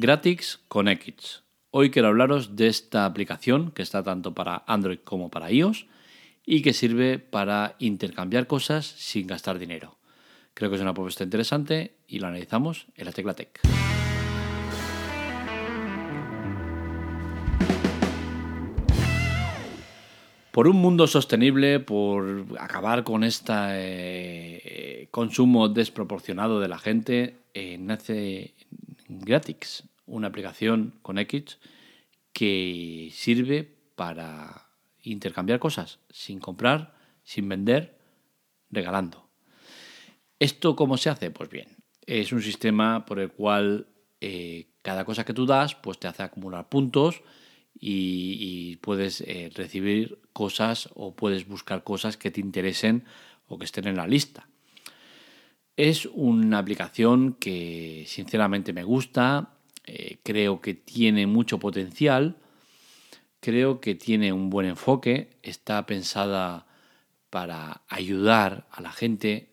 Gratix Connect. Hoy quiero hablaros de esta aplicación que está tanto para Android como para iOS y que sirve para intercambiar cosas sin gastar dinero. Creo que es una propuesta interesante y lo analizamos en la Tecla Tech. por un mundo sostenible, por acabar con este consumo desproporcionado de la gente, eh, nace Gratix, una aplicación con X que sirve para intercambiar cosas sin comprar, sin vender, regalando. ¿Esto cómo se hace? Pues bien, es un sistema por el cual eh, cada cosa que tú das pues te hace acumular puntos y, puedes eh, recibir cosas o puedes buscar cosas que te interesen o que estén en la lista. Es una aplicación que sinceramente me gusta, eh, creo que tiene mucho potencial, creo que tiene un buen enfoque, está pensada para ayudar a la gente,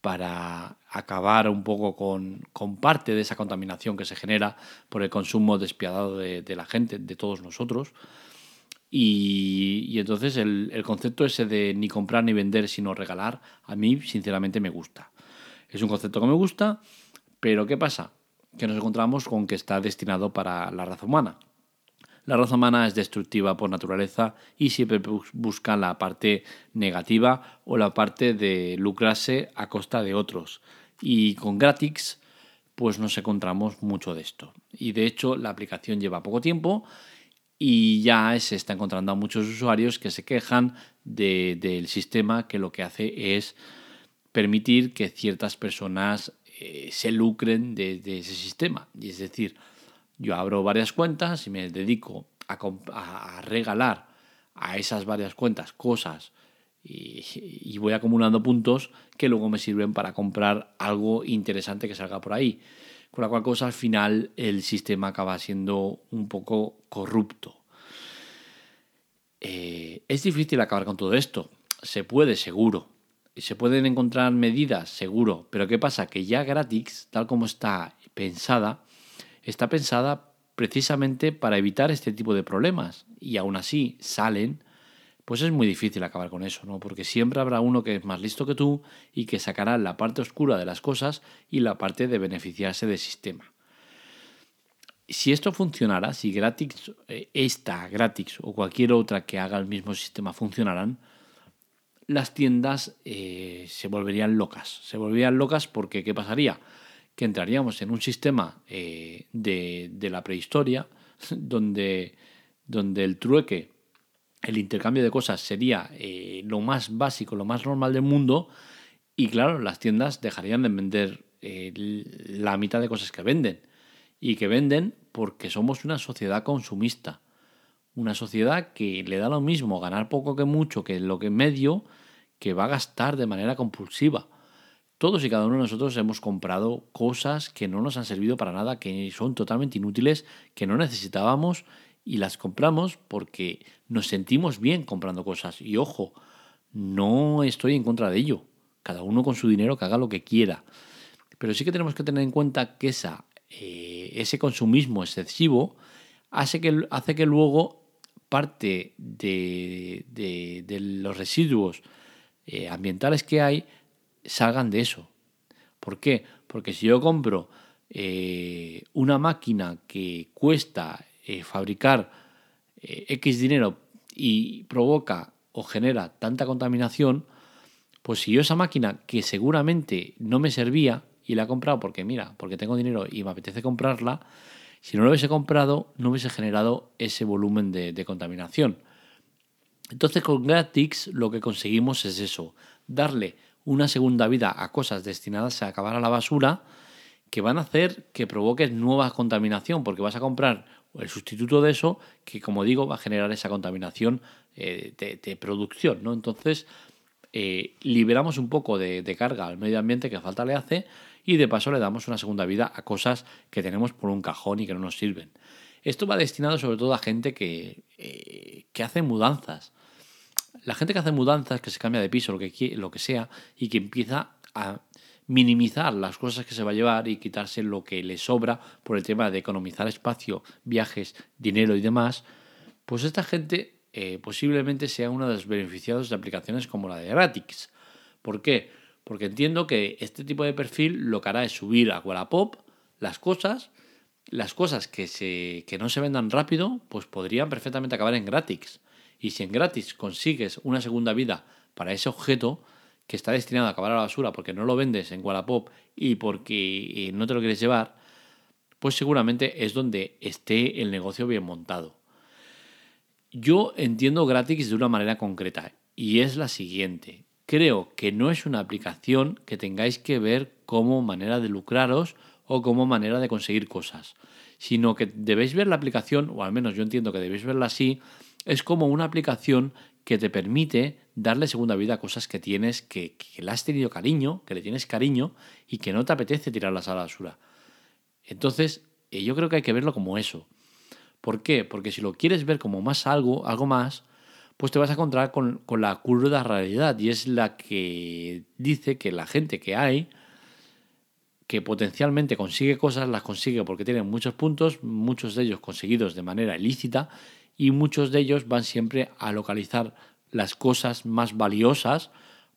para acabar un poco con, parte de esa contaminación que se genera por el consumo despiadado de, la gente, de todos nosotros. Y, entonces el, el, concepto ese de ni comprar ni vender, sino regalar, a mí sinceramente me gusta. Es un concepto que me gusta, pero ¿qué pasa? Que nos encontramos con que está destinado para la raza humana. La raza humana es destructiva por naturaleza y siempre busca la parte negativa o la parte de lucrarse a costa de otros. Y con Gratix, pues nos encontramos mucho de esto. Y de hecho, la aplicación lleva poco tiempo y ya se está encontrando a muchos usuarios que se quejan del sistema que lo que hace es permitir que ciertas personas eh, se lucren de, ese sistema. Y es decir, yo abro varias cuentas y me dedico a, regalar a esas varias cuentas cosas y, voy acumulando puntos que luego me sirven para comprar algo interesante que salga por ahí. Con la cual cosa al final el sistema acaba siendo un poco corrupto. Eh, es difícil acabar con todo esto. Se puede, seguro. Se pueden encontrar medidas, seguro. Pero ¿qué pasa? Que ya gratis, tal como está pensada, está pensada precisamente para evitar este tipo de problemas. Y aún así salen, pues es muy difícil acabar con eso, ¿no? Porque siempre habrá uno que es más listo que tú y que sacará la parte oscura de las cosas y la parte de beneficiarse del sistema. Si esto funcionara, si gratis, eh, esta gratis o cualquier otra que haga el mismo sistema funcionaran, las tiendas eh, se volverían locas. Se volverían locas porque ¿qué pasaría? que entraríamos en un sistema eh, de, la prehistoria donde, donde el trueque, el intercambio de cosas sería eh, lo más básico, lo más normal del mundo y claro, las tiendas dejarían de vender eh, la mitad de cosas que venden y que venden porque somos una sociedad consumista, una sociedad que le da lo mismo ganar poco que mucho, que lo que medio, que va a gastar de manera compulsiva todos y cada uno de nosotros hemos comprado cosas que no nos han servido para nada, que son totalmente inútiles, que no necesitábamos y las compramos porque nos sentimos bien comprando cosas. Y ojo, no estoy en contra de ello. Cada uno con su dinero que haga lo que quiera. Pero sí que tenemos que tener en cuenta que esa, eh, ese consumismo excesivo hace que, hace que luego parte de, los residuos eh, ambientales que hay salgan de eso. ¿Por qué? Porque si yo compro eh, una máquina que cuesta eh, fabricar X dinero y provoca o genera tanta contaminación, pues si yo esa máquina que seguramente no me servía y la he comprado porque mira, porque tengo dinero y me apetece comprarla, si no lo hubiese comprado no hubiese generado ese volumen de, de contaminación. Entonces con Gratix lo que conseguimos es eso, darle una segunda vida a cosas destinadas a acabar a la basura que van a hacer que provoques nueva contaminación, porque vas a comprar el sustituto de eso que, como digo, va a generar esa contaminación eh, de, producción. ¿no? Entonces, eh, liberamos un poco de, carga al medio ambiente que falta le hace y de paso le damos una segunda vida a cosas que tenemos por un cajón y que no nos sirven. Esto va destinado sobre todo a gente que, eh, que hace mudanzas la gente que hace mudanzas, que se cambia de piso, lo que, lo que sea, y que empieza a minimizar las cosas que se va a llevar y quitarse lo que le sobra por el tema de economizar espacio, viajes, dinero y demás, pues esta gente eh, posiblemente sea uno de los beneficiados de aplicaciones como la de Gratix. ¿Por qué? Porque entiendo que este tipo de perfil lo que hará es subir a Wallapop las cosas, las cosas que, se, que no se vendan rápido, pues podrían perfectamente acabar en Gratix. Y si en Gratis consigues una segunda vida para ese objeto, que está destinado a acabar a la basura porque no lo vendes en Wallapop y porque eh, no te lo quieres llevar, pues seguramente es donde esté el negocio bien montado. Yo entiendo Gratis de una manera concreta y es la siguiente. Creo que no es una aplicación que tengáis que ver como manera de lucraros o como manera de conseguir cosas, sino que debéis ver la aplicación, o al menos yo entiendo que debéis verla así, es como una aplicación que te permite darle segunda vida a cosas que tienes, que, le has tenido cariño, que le tienes cariño y que no te apetece tirarlas a la basura. Entonces, eh, yo creo que hay que verlo como eso. ¿Por qué? Porque si lo quieres ver como más algo, algo más, pues te vas a encontrar con, con la cruda realidad y es la que dice que la gente que hay, que potencialmente consigue cosas, las consigue porque tienen muchos puntos, muchos de ellos conseguidos de manera ilícita y muchos de ellos van siempre a localizar las cosas más valiosas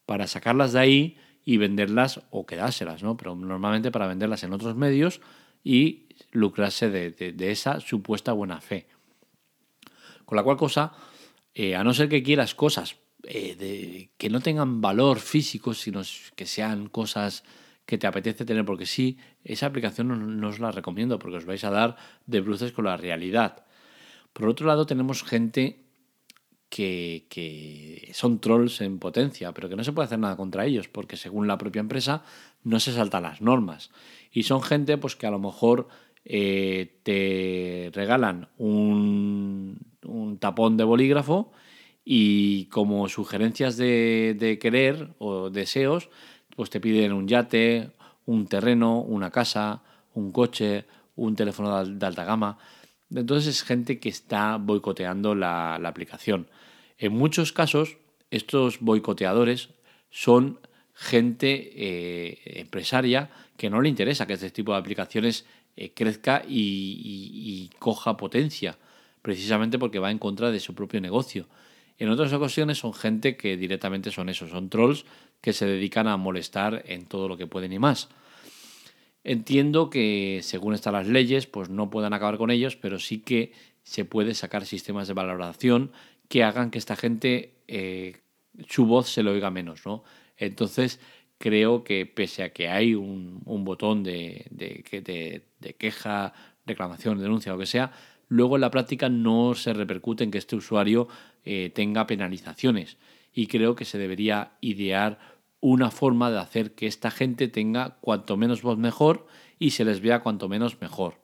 para sacarlas de ahí y venderlas o quedárselas, ¿no? Pero normalmente para venderlas en otros medios y lucrarse de, esa supuesta buena fe. Con la cual cosa, eh, a no ser que quieras cosas eh, que no tengan valor físico, sino que sean cosas que te apetece tener, porque sí, esa aplicación no, os la recomiendo, porque os vais a dar de bruces con la realidad. Por otro lado, tenemos gente que, son trolls en potencia, pero que no se puede hacer nada contra ellos, porque según la propia empresa no se saltan las normas. Y son gente pues, que a lo mejor eh, te regalan un, tapón de bolígrafo y como sugerencias de, de, querer o deseos, pues te piden un yate, un terreno, una casa, un coche, un teléfono de alta gama. Entonces es gente que está boicoteando la, aplicación. En muchos casos, estos boicoteadores son gente eh, empresaria que no le interesa que este tipo de aplicaciones eh, crezca y, coja potencia, precisamente porque va en contra de su propio negocio. En otras ocasiones son gente que directamente son eso, son trolls que se dedican a molestar en todo lo que pueden y más. Entiendo que según están las leyes, pues no puedan acabar con ellos, pero sí que se puede sacar sistemas de valoración que hagan que esta gente eh, su voz se le oiga menos, ¿no? Entonces creo que pese a que hay un, botón de, de, queja, reclamación, denuncia, lo que sea, luego en la práctica no se repercute en que este usuario eh, tenga penalizaciones. Y creo que se debería idear una forma de hacer que esta gente tenga cuanto menos voz mejor y se les vea cuanto menos mejor.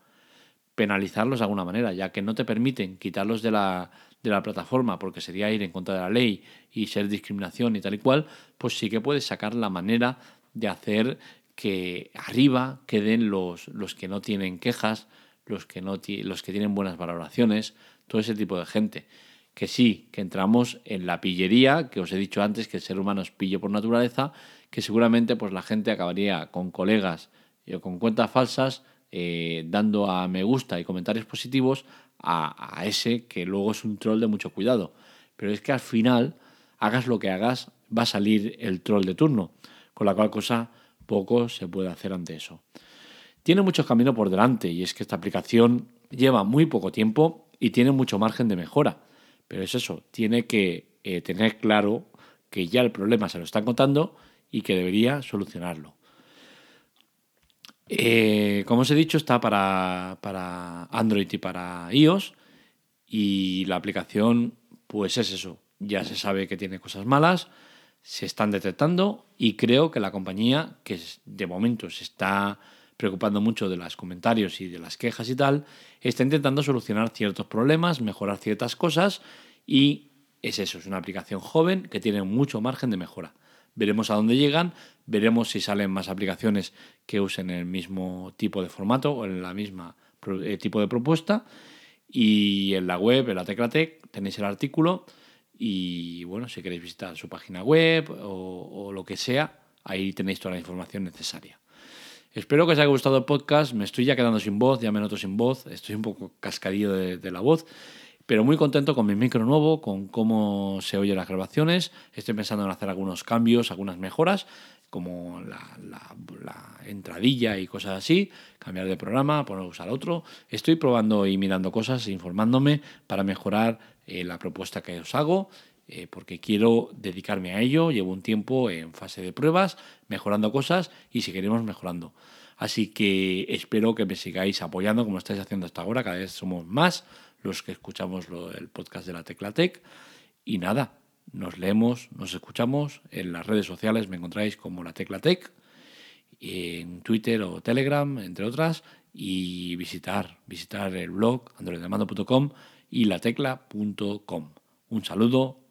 Penalizarlos de alguna manera, ya que no te permiten quitarlos de la, de la plataforma porque sería ir en contra de la ley y ser discriminación y tal y cual, pues sí que puedes sacar la manera de hacer que arriba queden los, los que no tienen quejas, los que, no los que tienen buenas valoraciones, todo ese tipo de gente que sí, que entramos en la pillería, que os he dicho antes que el ser humano es pillo por naturaleza, que seguramente pues la gente acabaría con colegas o con cuentas falsas eh, dando a me gusta y comentarios positivos a, ese que luego es un troll de mucho cuidado. Pero es que al final, hagas lo que hagas, va a salir el troll de turno, con la cual cosa poco se puede hacer ante eso. Tiene mucho camino por delante y es que esta aplicación lleva muy poco tiempo y tiene mucho margen de mejora. Pero es eso, tiene que eh, tener claro que ya el problema se lo están contando y que debería solucionarlo. Eh, como os he dicho, está para, para Android y para iOS y la aplicación pues es eso, ya se sabe que tiene cosas malas, se están detectando y creo que la compañía, que de momento se está preocupando mucho de los comentarios y de las quejas y tal, está intentando solucionar ciertos problemas, mejorar ciertas cosas y es eso, es una aplicación joven que tiene mucho margen de mejora. Veremos a dónde llegan, veremos si salen más aplicaciones que usen el mismo tipo de formato o en la misma eh, tipo de propuesta. Y en la web, en la Teclatec, tenéis el artículo y bueno, si queréis visitar su página web o, o lo que sea, Ahí tenéis toda la información necesaria. Espero que os haya gustado el podcast. Me estoy ya quedando sin voz, ya me noto sin voz. Estoy un poco cascadillo de, la voz, pero muy contento con mi micro nuevo, con cómo se oyen las grabaciones. Estoy pensando en hacer algunos cambios, algunas mejoras, como la, entradilla y cosas así, cambiar de programa, poner usar otro. Estoy probando y mirando cosas, informándome para mejorar eh, la propuesta que os hago eh, porque quiero dedicarme a ello. Llevo un tiempo en fase de pruebas, mejorando cosas y seguiremos mejorando. Así que espero que me sigáis apoyando como estáis haciendo hasta ahora. Cada vez somos más los que escuchamos el podcast de la Teclatec. Y nada, nos leemos, nos escuchamos. En las redes sociales me encontráis como la Teclatec, en Twitter o Telegram, entre otras. Y visitar, visitar el blog androidemando.com y latecla.com. Un saludo